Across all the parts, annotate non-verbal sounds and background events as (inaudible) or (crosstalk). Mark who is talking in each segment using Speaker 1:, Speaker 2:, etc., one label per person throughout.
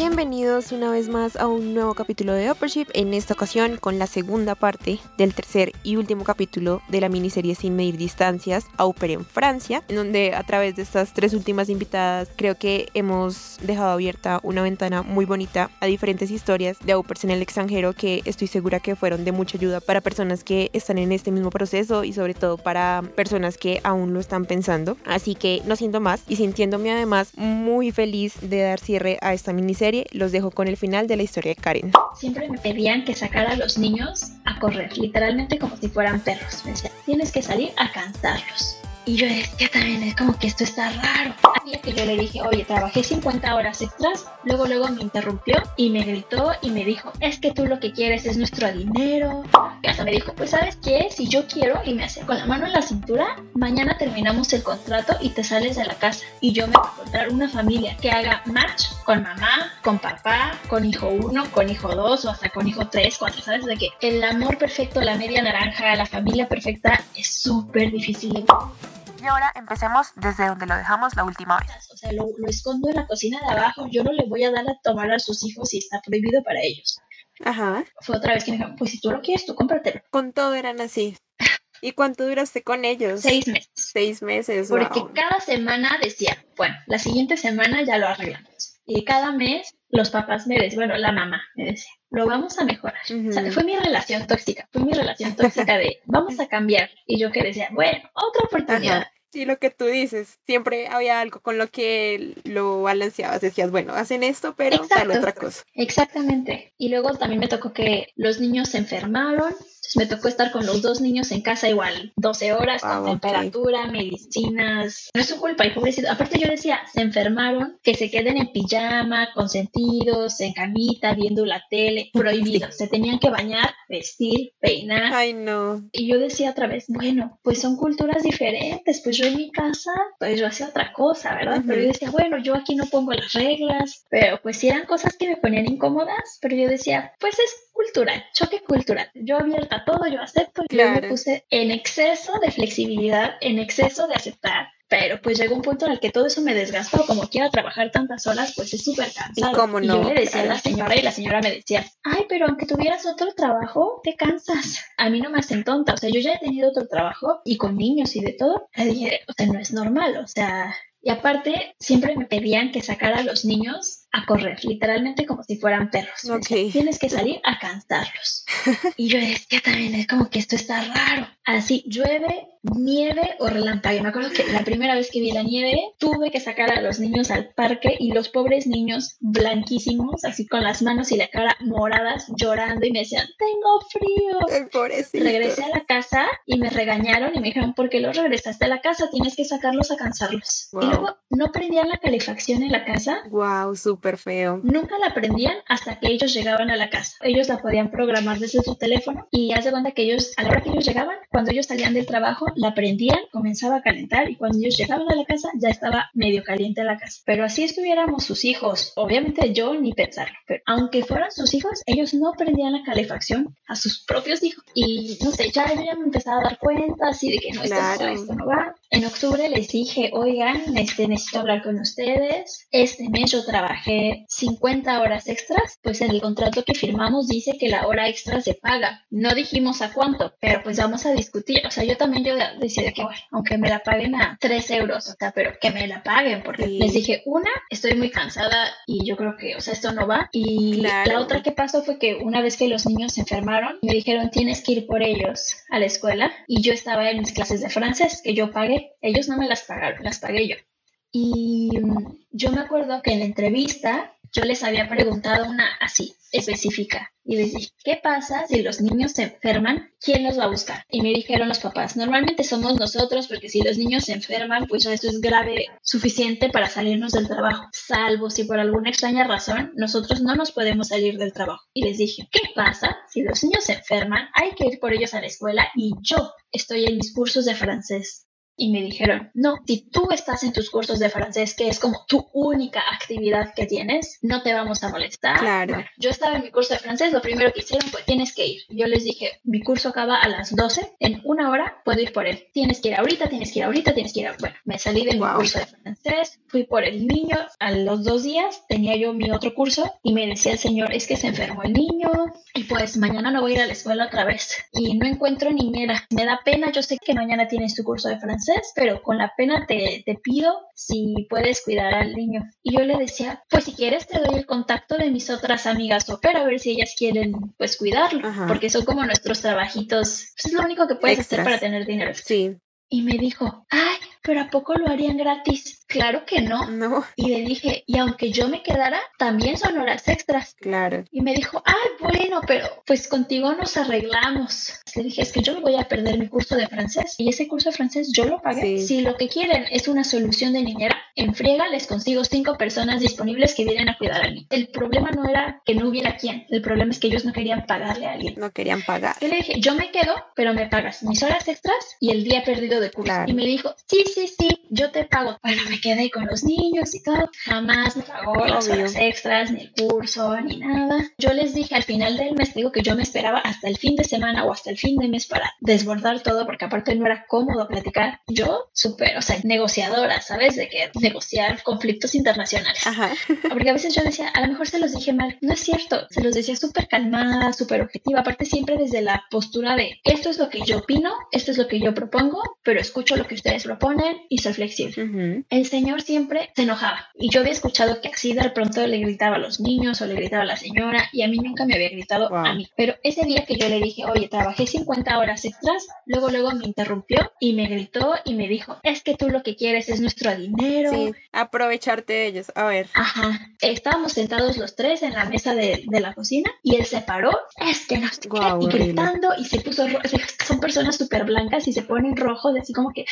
Speaker 1: Bienvenidos una vez más a un nuevo capítulo de Uppership, en esta ocasión con la segunda parte del tercer y último capítulo de la miniserie Sin Medir Distancias, Upper en Francia, en donde a través de estas tres últimas invitadas creo que hemos dejado abierta una ventana muy bonita a diferentes historias de Uppers en el extranjero que estoy segura que fueron de mucha ayuda para personas que están en este mismo proceso y sobre todo para personas que aún lo están pensando. Así que no siento más y sintiéndome además muy feliz de dar cierre a esta miniserie los dejo con el final de la historia de Karen.
Speaker 2: Siempre me pedían que sacara a los niños a correr, literalmente como si fueran perros. Me decían, tienes que salir a cansarlos. Y yo decía también, es como que esto está raro. Así que yo le dije, oye, trabajé 50 horas extras. Luego, luego me interrumpió y me gritó y me dijo, es que tú lo que quieres es nuestro dinero. Y hasta me dijo, pues sabes qué, si yo quiero y me hace con la mano en la cintura, mañana terminamos el contrato y te sales de la casa. Y yo me voy a encontrar una familia que haga match con mamá, con papá, con hijo uno, con hijo dos o hasta con hijo tres, cuatro. ¿Sabes? De que el amor perfecto, la media naranja, la familia perfecta es súper difícil de
Speaker 1: y ahora empecemos desde donde lo dejamos la última vez.
Speaker 2: O sea, lo, escondo en la cocina de abajo. Yo no le voy a dar a tomar a sus hijos si está prohibido para ellos.
Speaker 1: Ajá.
Speaker 2: Fue otra vez que me dijeron, pues si tú lo quieres, tú cómpratelo.
Speaker 1: Con todo eran así. ¿Y cuánto duraste con ellos?
Speaker 2: Seis meses.
Speaker 1: Seis meses.
Speaker 2: Porque cada semana decía, bueno, la siguiente semana ya lo arreglamos. Y cada mes los papás me decían, bueno, la mamá me decía, lo vamos a mejorar. o sea, fue mi relación tóxica, fue mi relación tóxica de, (laughs) vamos a cambiar. Y yo que decía, bueno, otra oportunidad.
Speaker 1: Sí, lo que tú dices, siempre había algo con lo que lo balanceabas, decías, bueno, hacen esto, pero tal otra cosa.
Speaker 2: Exactamente. Y luego también me tocó que los niños se enfermaron me tocó estar con los dos niños en casa igual 12 horas con ah, temperatura, medicinas. No es su culpa, y pobrecito. Aparte yo decía, se enfermaron, que se queden en pijama, consentidos, en camita, viendo la tele, (laughs) prohibido. Se tenían que bañar, vestir, peinar.
Speaker 1: Ay, no.
Speaker 2: Y yo decía otra vez, bueno, pues son culturas diferentes. Pues yo en mi casa, pues yo hacía otra cosa, ¿verdad? Pero yo decía, bueno, yo aquí no pongo las reglas. Pero pues sí eran cosas que me ponían incómodas. Pero yo decía, pues es cultural, choque cultural. Yo abierta todo, yo acepto. y Yo me puse en exceso de flexibilidad, en exceso de aceptar. Pero pues llegó un punto en el que todo eso me desgastó. Como quiera trabajar tantas horas, pues es súper cansado.
Speaker 1: ¿Y, cómo no?
Speaker 2: y yo le decía a la señora y la señora me decía, ay, pero aunque tuvieras otro trabajo, te cansas. A mí no me hacen tonta. O sea, yo ya he tenido otro trabajo y con niños y de todo. Le dije, o sea, no es normal. O sea, y aparte, siempre me pedían que sacara a los niños a correr, literalmente como si fueran perros. Tienes que salir a cansarlos. (laughs) y yo decía también, es como que esto está raro. Así, llueve, nieve o relámpago. Me acuerdo que la primera vez que vi la nieve, tuve que sacar a los niños al parque y los pobres niños blanquísimos, así con las manos y la cara moradas, llorando y me decían, tengo frío. Regresé a la casa y me regañaron y me dijeron, ¿por qué los regresaste a la casa? Tienes que sacarlos a cansarlos. Y luego no prendían la calefacción en la casa.
Speaker 1: Wow, súper feo.
Speaker 2: Nunca la prendían hasta que ellos llegaban a la casa. Ellos la podían programar desde su teléfono y hace cuenta que ellos, a la hora que ellos llegaban, cuando ellos salían del trabajo, la prendían, comenzaba a calentar y cuando ellos llegaban a la casa ya estaba medio caliente la casa. Pero así estuviéramos sus hijos, obviamente yo ni pensarlo, pero aunque fueran sus hijos, ellos no prendían la calefacción a sus propios hijos. Y no sé, ya yo ya me empezaba a dar cuenta así de que no, esto, esto no va. En octubre les dije, oigan, este, necesito hablar con ustedes. Este mes yo trabajé 50 horas extras, pues en el contrato que firmamos dice que la hora extra se paga. No dijimos a cuánto, pero pues vamos a discutir. O sea, yo también yo decía que, bueno, aunque me la paguen a 3 euros, o sea, pero que me la paguen, porque les dije, una, estoy muy cansada y yo creo que, o sea, esto no va. Y la otra que pasó fue que una vez que los niños se enfermaron, me dijeron, tienes que ir por ellos a la escuela. Y yo estaba en mis clases de francés, que yo pagué. Ellos no me las pagaron, las pagué yo. Y mm, yo me acuerdo que en la entrevista yo les había preguntado una así, específica. Y les dije, ¿qué pasa si los niños se enferman? ¿Quién los va a buscar? Y me dijeron los papás, normalmente somos nosotros porque si los niños se enferman, pues eso es grave suficiente para salirnos del trabajo. Salvo si por alguna extraña razón nosotros no nos podemos salir del trabajo. Y les dije, ¿qué pasa si los niños se enferman? Hay que ir por ellos a la escuela y yo estoy en mis cursos de francés y me dijeron, no, si tú estás en tus cursos de francés, que es como tu única actividad que tienes, no te vamos a molestar.
Speaker 1: Claro.
Speaker 2: yo estaba en mi curso de francés, lo primero que hicieron fue, tienes que ir. Yo les dije, mi curso acaba a las 12, en una hora puedo ir por él. Tienes que ir ahorita, tienes que ir ahorita, tienes que ir. Bueno, me salí de mi curso de francés, fui por el niño, a los dos días tenía yo mi otro curso y me decía el señor, es que se enfermó el niño y pues mañana no voy a ir a la escuela otra vez y no encuentro niñera. Me da pena, yo sé que mañana tienes tu curso de francés, pero con la pena te, te pido si puedes cuidar al niño. Y yo le decía, pues si quieres te doy el contacto de mis otras amigas opera, a ver si ellas quieren pues cuidarlo, porque son como nuestros trabajitos. Pues, es lo único que puedes hacer para tener dinero.
Speaker 1: Sí.
Speaker 2: Y me dijo, ay, pero ¿a poco lo harían gratis? Claro que no.
Speaker 1: No.
Speaker 2: Y le dije, y aunque yo me quedara, también son horas extras.
Speaker 1: Claro.
Speaker 2: Y me dijo, ay, bueno, pero pues contigo nos arreglamos. Le dije, es que yo voy a perder mi curso de francés. Y ese curso de francés yo lo pagué. Si lo que quieren es una solución de niñera, en friega les consigo cinco personas disponibles que vienen a cuidar a mí. El problema no era que no hubiera quien. El problema es que ellos no querían pagarle a alguien.
Speaker 1: No querían pagar.
Speaker 2: Yo le dije, yo me quedo, pero me pagas mis horas extras y el día perdido de curso. Y me dijo, sí, sí, sí, yo te pago. Bueno, me quedé con los niños y todo. Jamás me pagó las horas extras, ni el curso, ni nada. Yo les dije al final del mes, digo que yo me esperaba hasta el fin de semana o hasta el fin de mes para desbordar todo, porque aparte no era cómodo platicar. Yo, súper, o sea, negociadora, ¿sabes? De que negociar conflictos internacionales.
Speaker 1: Ajá. (laughs)
Speaker 2: Porque a veces yo decía, a lo mejor se los dije mal. No es cierto. Se los decía súper calmada, súper objetiva. Aparte siempre desde la postura de, esto es lo que yo opino, esto es lo que yo propongo, pero escucho lo que ustedes proponen y soy flexible. El señor siempre se enojaba y yo había escuchado que así de pronto le gritaba a los niños o le gritaba a la señora y a mí nunca me había gritado a mí. Pero ese día que yo le dije, oye, trabajé 50 horas extras, luego luego me interrumpió y me gritó y me dijo, es que tú lo que quieres es nuestro dinero.
Speaker 1: Sí, aprovecharte de ellos. A ver.
Speaker 2: Ajá. Estábamos sentados los tres en la mesa de, de la cocina y él se paró, es que nos y gritando y se puso rojo. Son personas súper blancas y se ponen rojos, así como que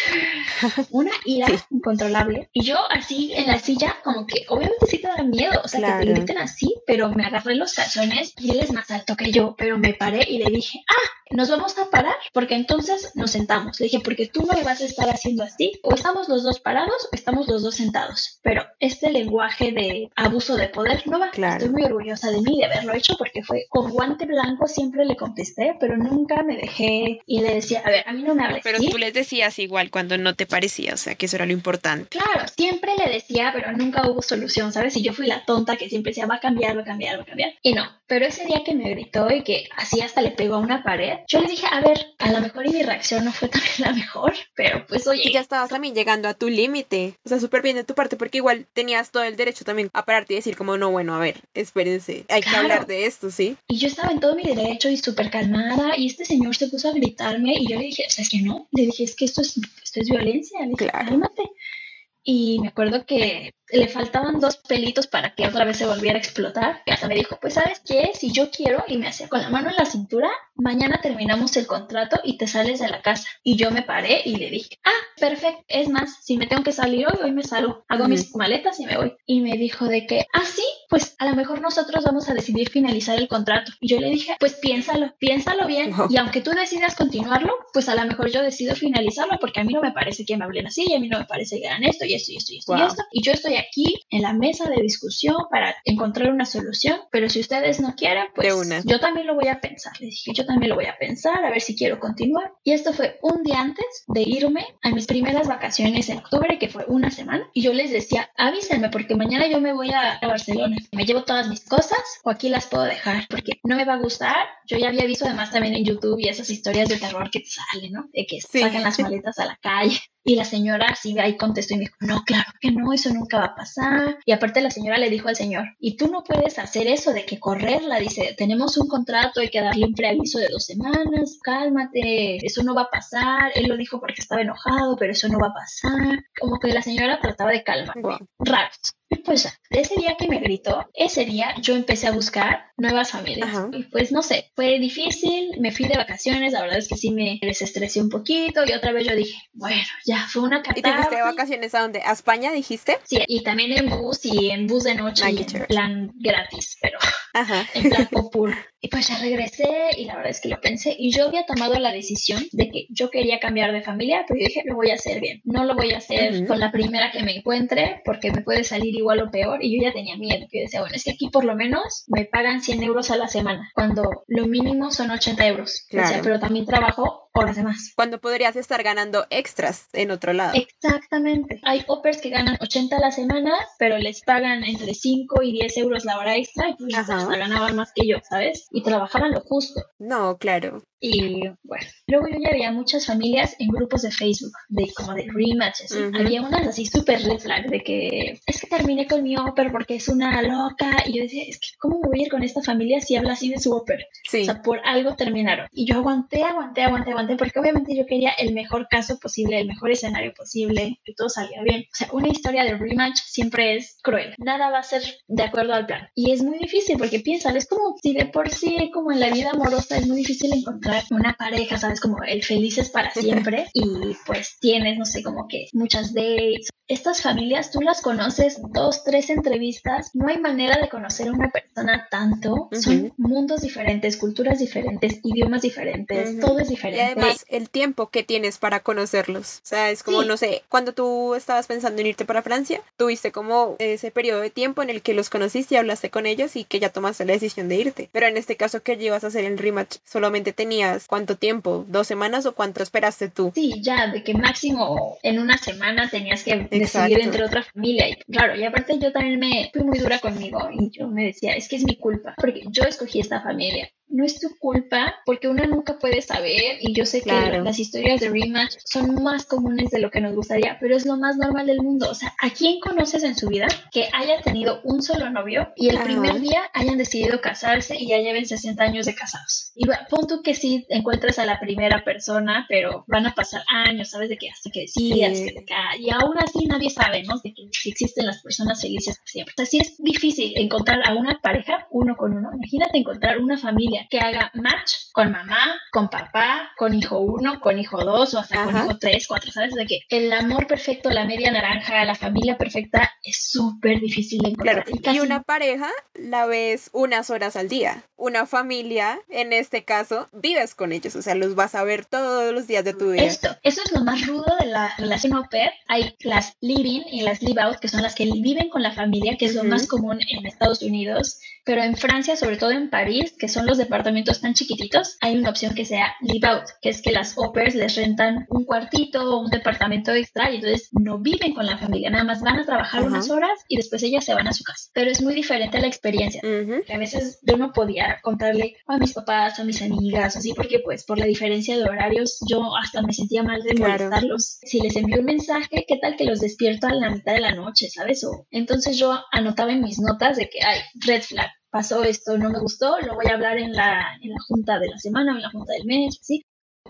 Speaker 2: (laughs) una ira incontrolable. Y yo así en la silla, como que obviamente sí te da miedo, o sea, que te griten así, pero me agarré los calzones y él es más alto que yo, pero me paré y le dije, ah, nos vamos a parar porque entonces nos sentamos. Le dije, porque tú no me vas a estar haciendo así, o estamos los dos parados o estamos los dos sentados. Pero este lenguaje de abuso de poder no va.
Speaker 1: Claro.
Speaker 2: Estoy muy orgullosa de mí de haberlo hecho porque fue con guante blanco, siempre le contesté, pero nunca me dejé y le decía, a ver, a mí no me hables.
Speaker 1: Pero tú les decías igual cuando no te parecía, o sea, que eso era lo importante.
Speaker 2: Claro, siempre le decía, pero nunca hubo solución, ¿sabes? Y yo fui la tonta que siempre decía, va a cambiar, va a cambiar, va a cambiar. Y no, pero ese día que me gritó y que así hasta le pegó a una pared, yo le dije, a ver, a lo mejor y mi reacción no fue también (laughs) la mejor, pero pues oye.
Speaker 1: Y ya estabas también llegando a tu límite. O sea, súper bien de tu parte, porque igual tenías todo el derecho también a pararte y decir como, no, bueno, a ver, espérense, hay que hablar de esto, ¿sí?
Speaker 2: Y yo estaba en todo mi derecho y súper calmada y este señor se puso a gritarme y yo le dije, o sea, es que no, le dije, es que esto es, esto es violencia, le dije,
Speaker 1: claro.
Speaker 2: cálmate. Y me acuerdo que le faltaban dos pelitos para que otra vez se volviera a explotar. Y hasta me dijo, pues sabes qué, si yo quiero, y me hacía con la mano en la cintura, mañana terminamos el contrato y te sales de la casa. Y yo me paré y le dije, ah, perfecto, es más, si me tengo que salir hoy, hoy me salgo, hago mis maletas y me voy. Y me dijo de que, ah, sí, pues a lo mejor nosotros vamos a decidir finalizar el contrato. Y yo le dije, pues piénsalo, piénsalo bien. Y aunque tú decidas continuarlo, pues a lo mejor yo decido finalizarlo porque a mí no me parece que me hablen así, y a mí no me parece que hagan esto y esto y esto y esto y esto. Y yo estoy aquí en la mesa de discusión para encontrar una solución, pero si ustedes no quieren, pues yo también lo voy a pensar. Le dije, yo también lo voy a pensar, a ver si quiero continuar. Y esto fue un día antes de irme a mis primeras vacaciones en octubre, que fue una semana, y yo les decía, avísenme porque mañana yo me voy a, Barcelona. Me llevo todas mis cosas o aquí las puedo dejar porque no me va a gustar. Yo ya había visto además también en YouTube y esas historias de terror que te salen, ¿no? De que sacan las maletas a la calle. Y la señora sí ahí contestó y me dijo, no, claro que no, eso nunca va a pasar. Y aparte la señora le dijo al señor, y tú no puedes hacer eso de que correrla, dice, tenemos un contrato, hay que darle un preaviso de dos semanas, cálmate, eso no va a pasar. Él lo dijo porque estaba enojado, pero eso no va a pasar. Como que la señora trataba de calmar. Raros. Pues ese día que me gritó, ese día yo empecé a buscar nuevas familias. Y pues no sé, fue difícil, me fui de vacaciones, la verdad es que sí me desestresé un poquito y otra vez yo dije, bueno, ya fue una catástrofe.
Speaker 1: ¿Y te fuiste de vacaciones a dónde? ¿A España dijiste?
Speaker 2: Sí, y también en bus y en bus de noche, en plan gratis, pero en plan popur. Y pues ya regresé y la verdad es que lo pensé y yo había tomado la decisión de que yo quería cambiar de familia, pero yo dije, lo voy a hacer bien. No lo voy a hacer con la primera que me encuentre porque me puede salir igual o peor y yo ya tenía miedo. Yo decía, bueno, es que aquí por lo menos me pagan 100 euros a la semana, cuando lo mínimo son 80 euros. pero también trabajo horas de más.
Speaker 1: Cuando podrías estar ganando extras en otro lado.
Speaker 2: Exactamente. Hay oppers que ganan 80 a la semana, pero les pagan entre 5 y 10 euros la hora extra y pues ganaban más que yo, ¿sabes? Y trabajaban lo justo.
Speaker 1: No, claro.
Speaker 2: Y bueno, luego yo ya había muchas familias en grupos de Facebook, de como de rematches. Había unas así súper red flag, de que es que terminé con mi Opper porque es una loca. Y yo decía, es que ¿cómo me voy a ir con esta familia si habla así de su Opper? O sea, por algo terminaron. Y yo aguanté, aguanté, aguanté, aguanté, porque obviamente yo quería el mejor caso posible, el mejor escenario posible, que todo salía bien. O sea, una historia de rematch siempre es cruel. Nada va a ser de acuerdo al plan. Y es muy difícil porque piensan, es como si de por sí, como en la vida amorosa, es muy difícil encontrar una pareja, ¿sabes? Como el felices para (laughs) siempre. Y pues tienes, no sé, como que muchas dates. Estas familias tú las conoces dos, tres entrevistas, no hay manera de conocer a una persona tanto, son mundos diferentes, culturas diferentes, idiomas diferentes, todo es diferente.
Speaker 1: Y además el tiempo que tienes para conocerlos, o sea, es como, no sé, cuando tú estabas pensando en irte para Francia, tuviste como ese periodo de tiempo en el que los conociste y hablaste con ellos y que ya tomaste la decisión de irte, pero en este caso que llevas a hacer el rematch, solamente tenías cuánto tiempo, dos semanas o cuánto esperaste tú.
Speaker 2: Sí, ya, de que máximo en una semana tenías que decidir entre otra familia. Y claro, y aparte yo también me fui muy dura conmigo y yo me decía, es que es mi culpa, porque yo escogí esta familia no es tu culpa porque uno nunca puede saber y yo sé que las historias de rematch son más comunes de lo que nos gustaría, pero es lo más normal del mundo. O sea, ¿a quién conoces en su vida que haya tenido un solo novio y el primer día hayan decidido casarse y ya lleven 60 años de casados? Y bueno, punto que sí encuentres a la primera persona, pero van a pasar años, ¿sabes? De que hasta que decidas, y aún así nadie sabe, ¿no? De que existen las personas felices siempre. O sea, sí es difícil encontrar a una pareja uno con uno. Imagínate encontrar una familia que haga match con mamá, con papá, con hijo uno, con hijo dos o hasta con hijo tres, cuatro, ¿sabes? De que el amor perfecto, la media naranja, la familia perfecta es súper difícil de encontrar.
Speaker 1: y, una pareja la ves unas horas al día. Una familia, en este caso, vives con ellos, o sea, los vas a ver todos los días de tu vida.
Speaker 2: Esto, eso es lo más rudo de la relación au pair. Hay las live-in y las live-out, que son las que viven con la familia, que es lo más común en Estados Unidos pero en Francia, sobre todo en París, que son los departamentos tan chiquititos, hay una opción que sea live out, que es que las opers les rentan un cuartito o un departamento extra y entonces no viven con la familia, nada más van a trabajar unas horas y después ellas se van a su casa. Pero es muy diferente la experiencia. que a veces yo no podía contarle a mis papás, a mis amigas, así, porque pues por la diferencia de horarios yo hasta me sentía mal de molestarlos. Si les envío un mensaje, ¿qué tal que los despierto a la mitad de la noche, sabes? O entonces yo anotaba en mis notas de que hay red flag pasó esto, no me gustó, lo voy a hablar en la, en la junta de la semana o en la junta del mes, ¿sí?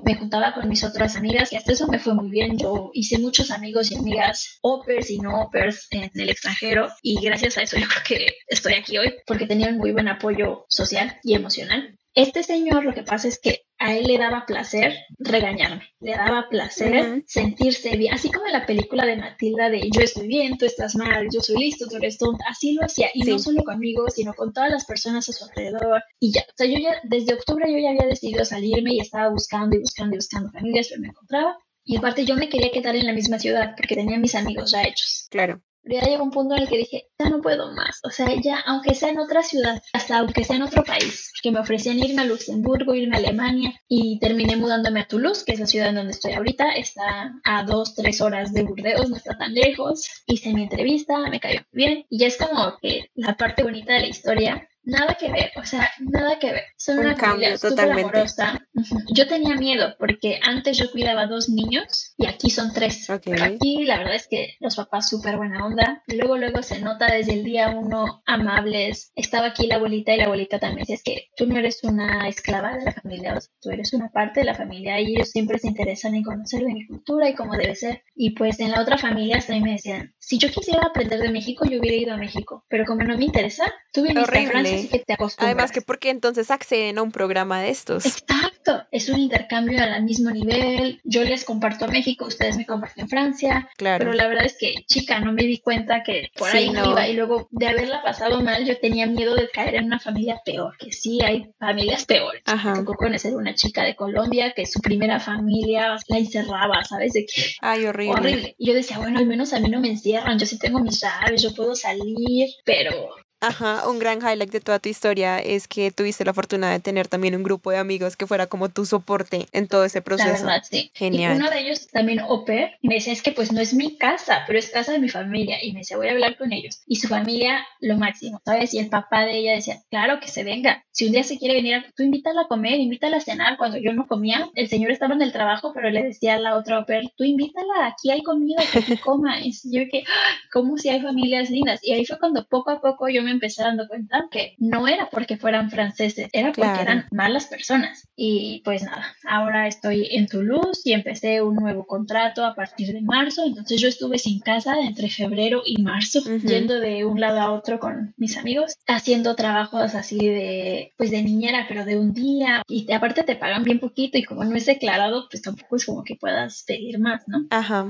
Speaker 2: Me juntaba con mis otras amigas y hasta eso me fue muy bien. Yo hice muchos amigos y amigas, opers y no opers en el extranjero y gracias a eso yo creo que estoy aquí hoy porque tenían muy buen apoyo social y emocional. Este señor lo que pasa es que a él le daba placer regañarme, le daba placer sentirse bien, así como en la película de Matilda de yo estoy bien, tú estás mal, yo soy listo, tú eres tonta, así lo hacía, y no solo conmigo, sino con todas las personas a su alrededor, y ya, o sea, yo ya, desde octubre yo ya había decidido salirme y estaba buscando y buscando y buscando familias, pero me encontraba, y aparte yo me quería quedar en la misma ciudad porque tenía mis amigos ya hechos.
Speaker 1: Claro
Speaker 2: ya llegó un punto en el que dije, ya no puedo más. O sea, ya, aunque sea en otra ciudad, hasta aunque sea en otro país, que me ofrecían irme a Luxemburgo, irme a Alemania, y terminé mudándome a Toulouse, que es la ciudad en donde estoy ahorita. Está a dos, tres horas de Burdeos, no está tan lejos. Hice mi entrevista, me cayó bien. Y ya es como que la parte bonita de la historia nada que ver, o sea, nada que ver. Son una familia totalmente. amorosa. Yo tenía miedo porque antes yo cuidaba dos niños y aquí son tres. aquí la verdad es que los papás súper buena onda. Luego, luego se nota desde el día uno amables. Estaba aquí la abuelita y la abuelita también. es que tú no eres una esclava de la familia, tú eres una parte de la familia y ellos siempre se interesan en conocer de mi cultura y cómo debe ser. Y pues en la otra familia también me decían, si yo quisiera aprender de México, yo hubiera ido a México, pero como no me interesa, tú viniste a Francia, que te acostumbras.
Speaker 1: Además que porque entonces acceden a un programa de estos.
Speaker 2: Exacto, es un intercambio al mismo nivel, yo les comparto a México, ustedes me comparten Francia, claro. pero la verdad es que, chica, no me di cuenta que por ahí no iba y luego de haberla pasado mal, yo tenía miedo de caer en una familia peor, que sí hay familias peores. Ajá. Tocó conocer una chica de Colombia que su primera familia la encerraba, ¿sabes? De que,
Speaker 1: Ay, horrible. horrible.
Speaker 2: Y yo decía, bueno, al menos a mí no me encierran, yo sí tengo mis llaves, yo puedo salir, pero
Speaker 1: Ajá, un gran highlight de toda tu historia es que tuviste la fortuna de tener también un grupo de amigos que fuera como tu soporte en todo ese proceso.
Speaker 2: La verdad, sí. Genial. Y uno de ellos también oper me decía, es que pues no es mi casa, pero es casa de mi familia. Y me decía, voy a hablar con ellos. Y su familia, lo máximo, ¿sabes? Y el papá de ella decía, claro que se venga. Si un día se quiere venir, tú invítala a comer, invítala a cenar. Cuando yo no comía, el señor estaba en el trabajo, pero le decía a la otra oper, tú invítala, aquí hay comida, que coma. Y yo que, ¡ah! ¿cómo si hay familias lindas? Y ahí fue cuando poco a poco yo me empecé dando cuenta que no era porque fueran franceses, era porque eran malas personas. Y pues nada, ahora estoy en Toulouse y empecé un nuevo contrato a partir de marzo, entonces yo estuve sin casa entre febrero y marzo, yendo de un lado a otro con mis amigos, haciendo trabajos así de, pues de niñera, pero de un día, y aparte te pagan bien poquito y como no es declarado, pues tampoco es como que puedas pedir más, ¿no?
Speaker 1: Ajá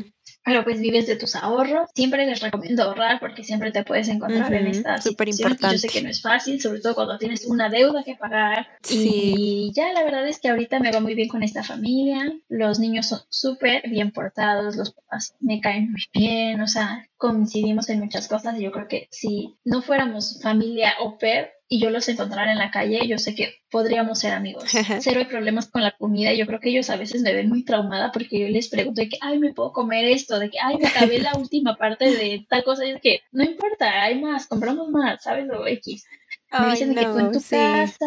Speaker 2: pero pues vives de tus ahorros. Siempre les recomiendo ahorrar porque siempre te puedes encontrar en esta situación. Yo sé que no es fácil, sobre todo cuando tienes una deuda que pagar. Y ya la verdad es que ahorita me va muy bien con esta familia. Los niños son súper bien portados, los papás me caen muy bien, o sea, coincidimos en muchas cosas. Y yo creo que si no fuéramos familia au pair, y yo los encontrara en la calle, yo sé que podríamos ser amigos. Cero hay problemas con la comida. Yo creo que ellos a veces me ven muy traumada porque yo les pregunto de que, ay, me puedo comer esto, de que, ay, me acabé la última parte de tal cosa. Y es que, no importa, hay más, compramos más, ¿sabes? O X me dicen que fue en tu casa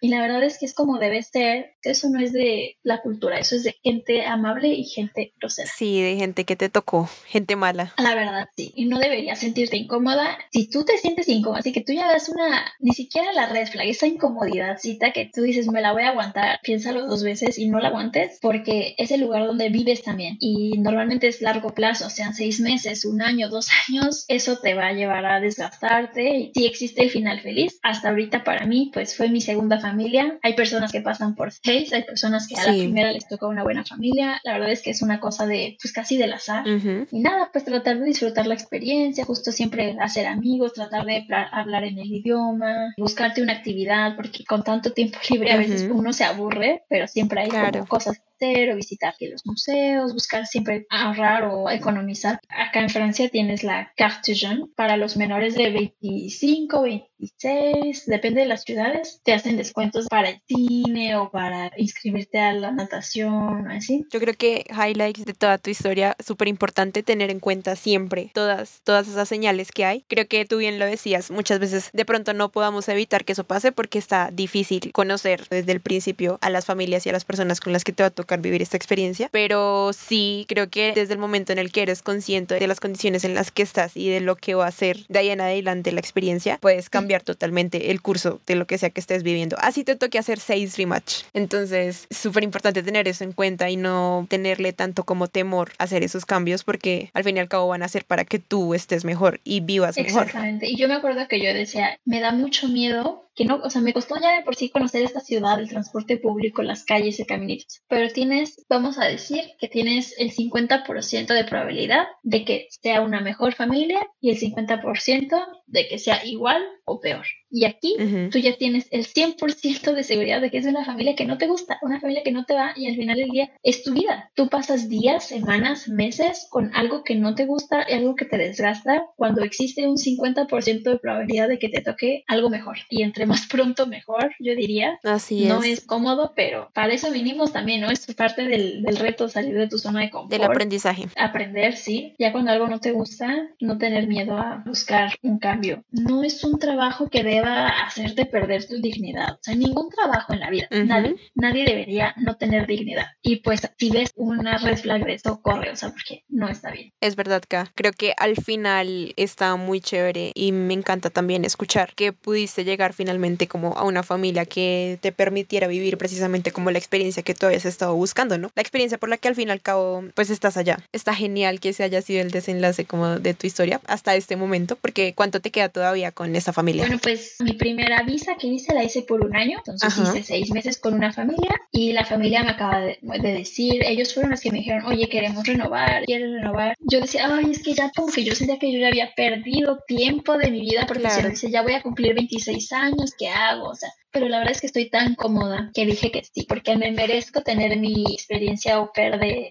Speaker 2: y la verdad es que es como debe ser, eso no es de la cultura, eso es de gente amable y gente grosera.
Speaker 1: Sí, de gente que te tocó, gente mala.
Speaker 2: La verdad, sí, y no deberías sentirte incómoda. Si tú te sientes incómoda, así que tú ya das una, ni siquiera la red flag, esa incomodidadcita que tú dices, me la voy a aguantar, piénsalo dos veces y no la aguantes, porque es el lugar donde vives también y normalmente es largo plazo, sean seis meses, un año, dos años, eso te va a llevar a desgastarte y si existe el final feliz, hasta ahorita para mí, pues fue mi segunda familia. Hay personas que pasan por seis, hay personas que a la primera les toca una buena familia. La verdad es que es una cosa de, pues casi del azar. Y nada, pues tratar de disfrutar la experiencia, justo siempre hacer amigos, tratar de hablar en el idioma, buscarte una actividad, porque con tanto tiempo (laughs) libre a veces uno se aburre, pero siempre hay como cosas o visitar los museos, buscar siempre ahorrar o economizar. Acá en Francia tienes la carte jeune para los menores de 25, 26, depende de las ciudades, te hacen descuentos para el cine o para inscribirte a la natación, así.
Speaker 1: Yo creo que highlights de toda tu historia, súper importante tener en cuenta siempre todas, todas esas señales que hay. Creo que tú bien lo decías, muchas veces de pronto no podamos evitar que eso pase porque está difícil conocer desde el principio a las familias y a las personas con las que te va a tocar vivir esta experiencia, pero sí creo que desde el momento en el que eres consciente de las condiciones en las que estás y de lo que va a ser de ahí en adelante la experiencia, puedes cambiar totalmente el curso de lo que sea que estés viviendo. Así te toque hacer seis rematch. Entonces, es súper importante tener eso en cuenta y no tenerle tanto como temor a hacer esos cambios porque al fin y al cabo van a ser para que tú estés mejor y vivas mejor.
Speaker 2: Exactamente. Y yo me acuerdo que yo decía, me da mucho miedo que no, o sea, me costó ya de por sí conocer esta ciudad, el transporte público, las calles y caminitos, pero tienes, vamos a decir, que tienes el 50% de probabilidad de que sea una mejor familia y el 50% de que sea igual o peor. Y aquí tú ya tienes el 100% de seguridad de que es una familia que no te gusta, una familia que no te va y al final del día es tu vida. Tú pasas días, semanas, meses con algo que no te gusta y algo que te desgasta cuando existe un 50% de probabilidad de que te toque algo mejor. Y entre más pronto mejor, yo diría.
Speaker 1: Así
Speaker 2: no es. cómodo, pero para eso vinimos también, ¿no? Es parte del, del reto salir de tu zona de confort.
Speaker 1: Del aprendizaje.
Speaker 2: Aprender, sí. Ya cuando algo no te gusta, no tener miedo a buscar un cambio. No es un trabajo que debe a hacerte perder tu dignidad. O sea, ningún trabajo en la vida, nadie, nadie debería no tener dignidad. Y pues si ves una red flag de eso, corre, o sea, porque no está bien.
Speaker 1: Es verdad, que Creo que al final está muy chévere y me encanta también escuchar que pudiste llegar finalmente finalmente como a una familia que te permitiera vivir precisamente como la experiencia que tú habías estado buscando, ¿no? La experiencia por la que al fin y al cabo pues estás allá. Está genial que ese haya sido el desenlace como de tu historia hasta este momento, porque ¿cuánto te queda todavía con esa familia?
Speaker 2: Bueno, pues mi primera visa que hice la hice por un año, entonces hice seis meses con una familia y la familia me acaba de, decir, ellos fueron los que me dijeron, oye, queremos renovar, quieres renovar. Yo decía, ay, es que ya como que yo sentía que yo ya había perdido tiempo de mi vida porque claro. dice, ya voy a cumplir 26 años, ¿qué hago? O sea, pero la verdad es que estoy tan cómoda que dije que sí, porque me merezco tener mi experiencia au pair de,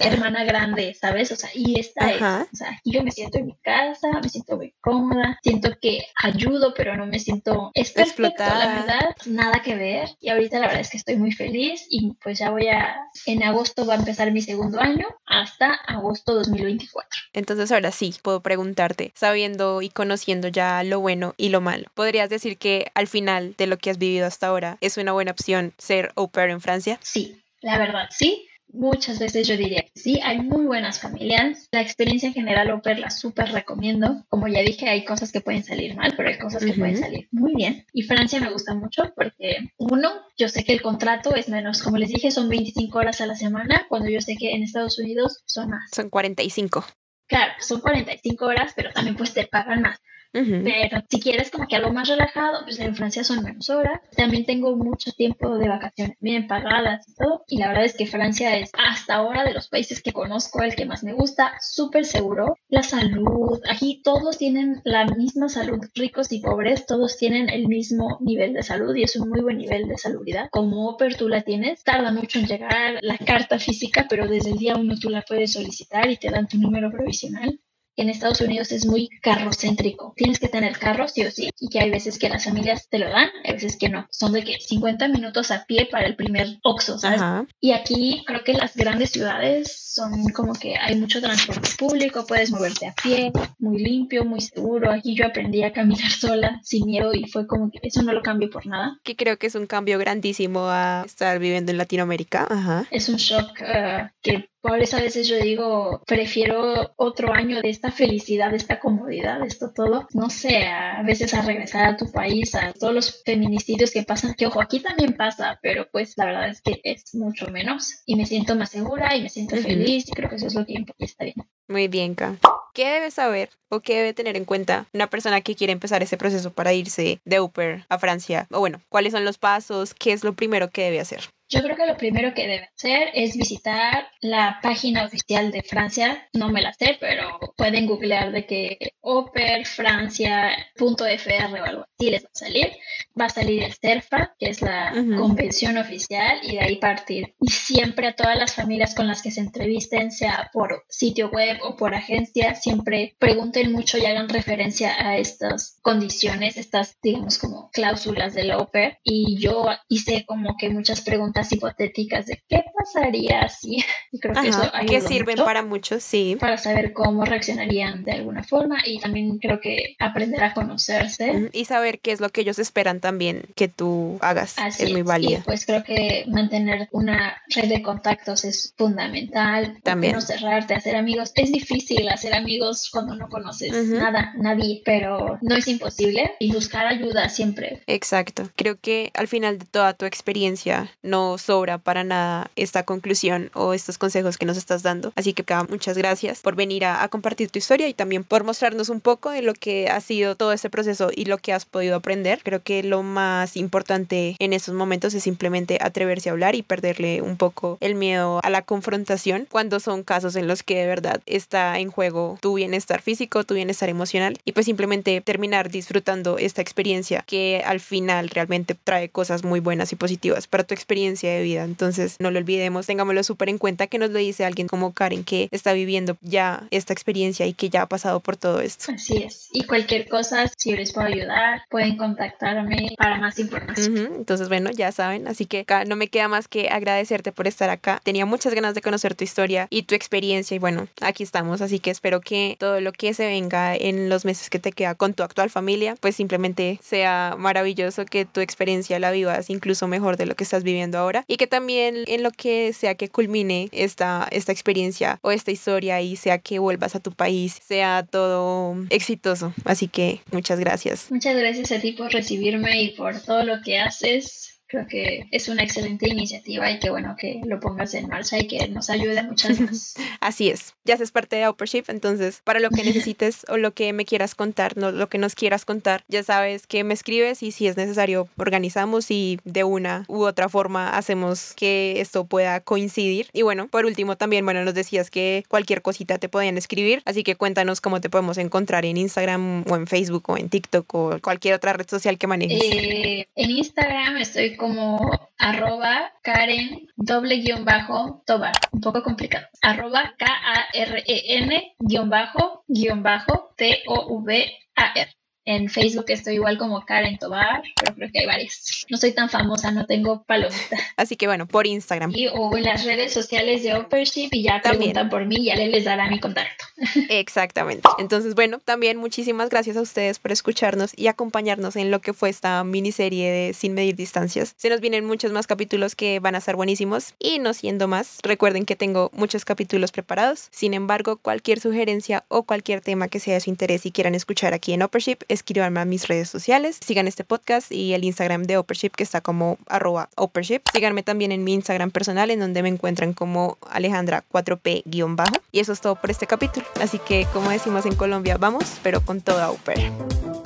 Speaker 2: hermana grande, ¿sabes? O sea, y esta es, o sea, aquí yo me siento en mi casa, me siento muy cómoda, siento que ayudo, pero no me siento es perfecto, la verdad, nada que ver. Y ahorita la verdad es que estoy muy feliz y pues ya voy a, en agosto va a empezar mi segundo año hasta agosto 2024.
Speaker 1: Entonces ahora sí, puedo preguntarte, sabiendo y conociendo ya lo bueno y lo malo, ¿podrías decir que al final de lo que has vivido hasta ahora, ¿es una buena opción ser au pair en Francia?
Speaker 2: Sí, la verdad, sí. Muchas veces yo diría que sí, hay muy buenas familias. La experiencia en general au pair la súper recomiendo. Como ya dije, hay cosas que pueden salir mal, pero hay cosas que pueden salir muy bien. Y Francia me gusta mucho porque, uno, yo sé que el contrato es menos. Como les dije, son 25 horas a la semana, cuando yo sé que en Estados Unidos son más.
Speaker 1: Son 45.
Speaker 2: Claro, son 45 horas, pero también pues te pagan más. Pero si quieres como que algo más relajado, pues en Francia son menos horas. También tengo mucho tiempo de vacaciones bien pagadas y todo. Y la verdad es que Francia es hasta ahora de los países que conozco el que más me gusta. Súper seguro. La salud. Aquí todos tienen la misma salud. Ricos y pobres, todos tienen el mismo nivel de salud y es un muy buen nivel de salubridad. Como Oper tú la tienes, tarda mucho en llegar la carta física, pero desde el día uno tú la puedes solicitar y te dan tu número provisional en Estados Unidos es muy carrocéntrico. Tienes que tener carro sí o sí. Y que hay veces que las familias te lo dan, hay veces que no. Son de que 50 minutos a pie para el primer Oxxo, ¿sabes? Y aquí creo que las grandes ciudades son como que hay mucho transporte público, puedes moverte a pie, muy limpio, muy seguro. Aquí yo aprendí a caminar (laughs) sola, sin miedo, y fue como que eso no lo cambio por nada.
Speaker 1: Que creo que es un cambio grandísimo a estar viviendo en Latinoamérica. Ajá.
Speaker 2: Es un shock uh, que por eso a veces yo digo, prefiero otro año de esta felicidad, esta comodidad, esto todo, no sé, a veces a regresar a tu país, a todos los feminicidios que pasan, que ojo, aquí también pasa, pero pues la verdad es que es mucho menos y me siento más segura y me siento feliz y creo que eso es lo que está bien.
Speaker 1: Muy bien, Ka. ¿Qué debe saber o qué debe tener en cuenta una persona que quiere empezar ese proceso para irse de Uber a Francia? O bueno, ¿cuáles son los pasos? ¿Qué es lo primero que debe hacer?
Speaker 2: Yo creo que lo primero que debe hacer es visitar la página oficial de Francia. No me la sé, pero pueden googlear de que operfrancia.fr o algo así les va a salir. Va a salir el CERFA, que es la convención oficial, y de ahí partir. Y siempre a todas las familias con las que se entrevisten, sea por sitio web o por agencia, siempre pregunten mucho y hagan referencia a estas condiciones, estas, digamos, como cláusulas de la OPER. Y yo hice como que muchas preguntas hipotéticas de qué pasaría si. (laughs) Y creo que eso
Speaker 1: que sirven para muchos, sí.
Speaker 2: Para saber cómo reaccionarían de alguna forma y también creo que aprender a conocerse.
Speaker 1: Y saber qué es lo que ellos esperan también que tú hagas. es muy válido.
Speaker 2: pues creo que mantener una red de contactos es fundamental. También. No cerrarte, hacer amigos. Es difícil hacer amigos cuando no conoces nada, nadie, pero no es imposible y buscar ayuda siempre.
Speaker 1: Exacto. Creo que al final de toda tu experiencia no sobra para nada esta conclusión o estos consejos que nos estás dando. Así que muchas gracias por venir a, compartir tu historia y también por mostrarnos un poco de lo que ha sido todo este proceso y lo que has podido aprender. Creo que lo más importante en estos momentos es simplemente atreverse a hablar y perderle un poco el miedo a la confrontación cuando son casos en los que de verdad está en juego tu bienestar físico, tu bienestar emocional y pues simplemente terminar disfrutando esta experiencia que al final realmente trae cosas muy buenas y positivas para tu experiencia de vida. Entonces, no lo olvidemos, tengámoslo súper en cuenta que nos lo dice alguien como Karen que está viviendo ya esta experiencia y que ya ha pasado por todo esto.
Speaker 2: Así es. Y cualquier cosa, si les puedo ayudar, pueden contactarme para más información.
Speaker 1: Entonces, bueno, ya saben. Así que acá no me queda más que agradecerte por estar acá. Tenía muchas ganas de conocer tu historia y tu experiencia. Y bueno, aquí estamos. Así que espero que todo lo que se venga en los meses que te queda con tu actual familia, pues simplemente sea maravilloso que tu experiencia la vivas incluso mejor de lo que estás viviendo ahora y que también en lo que sea que culmine esta, esta experiencia o esta historia y sea que vuelvas a tu país, sea todo exitoso. Así que muchas gracias.
Speaker 2: Muchas gracias a ti por recibirme y por todo lo que haces. Creo que es una excelente iniciativa y que bueno que lo pongas en marcha y que nos ayude muchas más. (laughs)
Speaker 1: Así es, ya seas parte de Uppership, entonces para lo que (laughs) necesites o lo que me quieras contar, no, lo que nos quieras contar, ya sabes que me escribes y si es necesario organizamos y de una u otra forma hacemos que esto pueda coincidir. Y bueno, por último también, bueno, nos decías que cualquier cosita te podían escribir, así que cuéntanos cómo te podemos encontrar en Instagram o en Facebook o en TikTok o cualquier otra red social que manejes.
Speaker 2: Eh, en Instagram estoy como arroba Karen doble guion bajo Tobar, un poco complicado, arroba K-A-R-E-N guion bajo guion bajo T-O-V-A-R. En Facebook estoy igual como Karen Tobar, pero creo que hay varias. No soy tan famosa, no tengo palomita. (laughs)
Speaker 1: Así que bueno, por Instagram.
Speaker 2: Y, o en las redes sociales de Uppership y ya preguntan por mí y ya les dará mi contacto. (laughs)
Speaker 1: Exactamente. Entonces, bueno, también muchísimas gracias a ustedes por escucharnos y acompañarnos en lo que fue esta miniserie de Sin Medir Distancias. Se nos vienen muchos más capítulos que van a ser buenísimos y no siendo más, recuerden que tengo muchos capítulos preparados. Sin embargo, cualquier sugerencia o cualquier tema que sea de su interés y quieran escuchar aquí en Uppership, escríbanme a mis redes sociales, sigan este podcast y el Instagram de Oppership que está como arroba Oppership. Síganme también en mi Instagram personal en donde me encuentran como Alejandra 4P-bajo. Y eso es todo por este capítulo. Así que como decimos en Colombia, vamos, pero con toda Upper.